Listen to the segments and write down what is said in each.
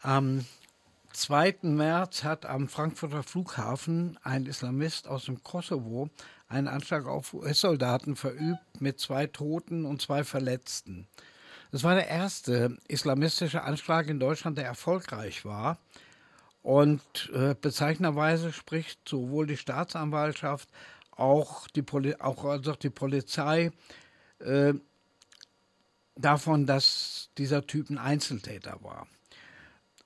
Am 2. März hat am Frankfurter Flughafen ein Islamist aus dem Kosovo einen Anschlag auf US-Soldaten verübt mit zwei Toten und zwei Verletzten. Es war der erste islamistische Anschlag in Deutschland, der erfolgreich war. Und äh, bezeichnenderweise spricht sowohl die Staatsanwaltschaft auch die, Poli auch, also die Polizei äh, davon, dass dieser Typ ein Einzeltäter war.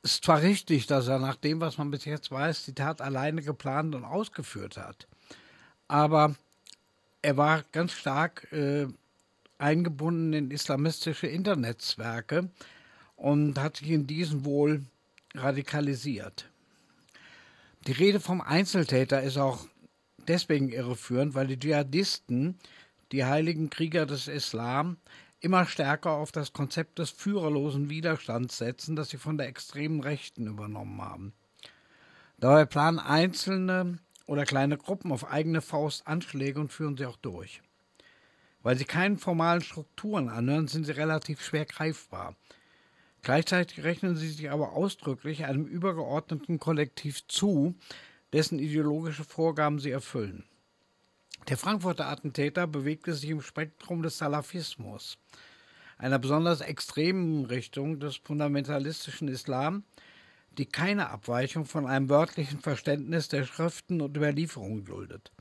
Ist zwar richtig, dass er nach dem, was man bis jetzt weiß, die Tat alleine geplant und ausgeführt hat, aber er war ganz stark äh, eingebunden in islamistische Internetwerke und hat sich in diesen wohl radikalisiert. Die Rede vom Einzeltäter ist auch deswegen irreführend, weil die Dschihadisten, die heiligen Krieger des Islam, immer stärker auf das Konzept des führerlosen Widerstands setzen, das sie von der extremen Rechten übernommen haben. Dabei planen einzelne oder kleine Gruppen auf eigene Faust Anschläge und führen sie auch durch. Weil sie keinen formalen Strukturen anhören, sind sie relativ schwer greifbar. Gleichzeitig rechnen sie sich aber ausdrücklich einem übergeordneten Kollektiv zu, dessen ideologische Vorgaben sie erfüllen. Der Frankfurter Attentäter bewegte sich im Spektrum des Salafismus, einer besonders extremen Richtung des fundamentalistischen Islam, die keine Abweichung von einem wörtlichen Verständnis der Schriften und Überlieferungen duldet.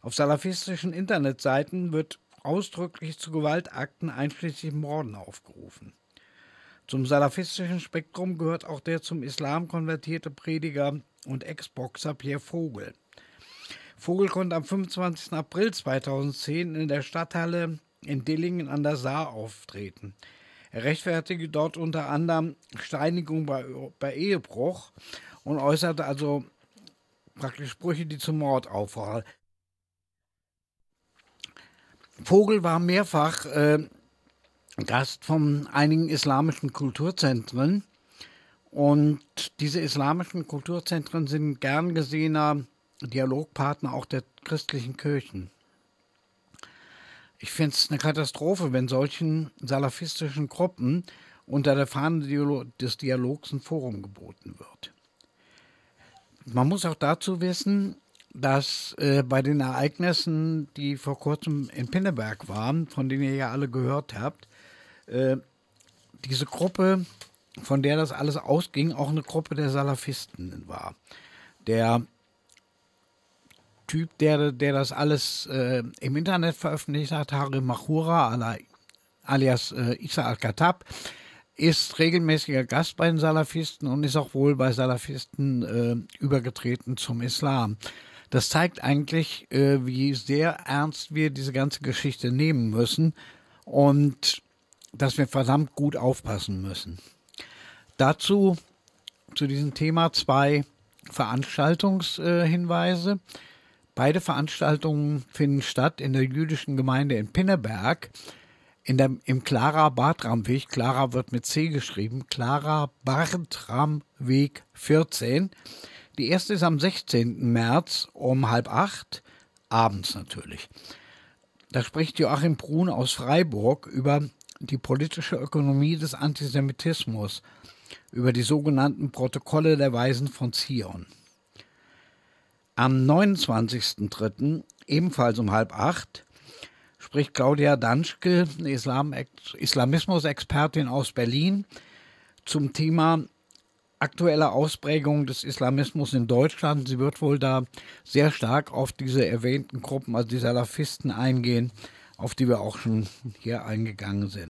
Auf salafistischen Internetseiten wird ausdrücklich zu Gewaltakten einschließlich Morden aufgerufen. Zum salafistischen Spektrum gehört auch der zum Islam konvertierte Prediger und Ex-Boxer Pierre Vogel. Vogel konnte am 25. April 2010 in der Stadthalle in Dillingen an der Saar auftreten. Er rechtfertigte dort unter anderem Steinigung bei, bei Ehebruch und äußerte also praktisch Sprüche, die zum Mord auffordern. Vogel war mehrfach äh, Gast von einigen islamischen Kulturzentren und diese islamischen Kulturzentren sind gern gesehener Dialogpartner auch der christlichen Kirchen. Ich finde es eine Katastrophe, wenn solchen salafistischen Gruppen unter der Fahne des Dialogs ein Forum geboten wird. Man muss auch dazu wissen, dass äh, bei den Ereignissen, die vor kurzem in Pinneberg waren, von denen ihr ja alle gehört habt, äh, diese Gruppe, von der das alles ausging, auch eine Gruppe der Salafisten war. Der Typ, der, der das alles äh, im Internet veröffentlicht hat, Harim Mahura alias äh, Isa al-Khattab, ist regelmäßiger Gast bei den Salafisten und ist auch wohl bei Salafisten äh, übergetreten zum Islam. Das zeigt eigentlich, äh, wie sehr ernst wir diese ganze Geschichte nehmen müssen und dass wir verdammt gut aufpassen müssen. Dazu zu diesem Thema zwei Veranstaltungshinweise. Äh, Beide Veranstaltungen finden statt in der jüdischen Gemeinde in Pinneberg, in der, im Clara Bartram Weg. Clara wird mit C geschrieben. Clara Bartram Weg 14. Die erste ist am 16. März um halb acht, abends natürlich. Da spricht Joachim Brun aus Freiburg über die politische Ökonomie des Antisemitismus, über die sogenannten Protokolle der Weisen von Zion. Am 29.03., ebenfalls um halb acht, spricht Claudia Danschke, Islam Islamismus-Expertin aus Berlin, zum Thema aktuelle Ausprägung des Islamismus in Deutschland. Sie wird wohl da sehr stark auf diese erwähnten Gruppen, also die Salafisten, eingehen, auf die wir auch schon hier eingegangen sind.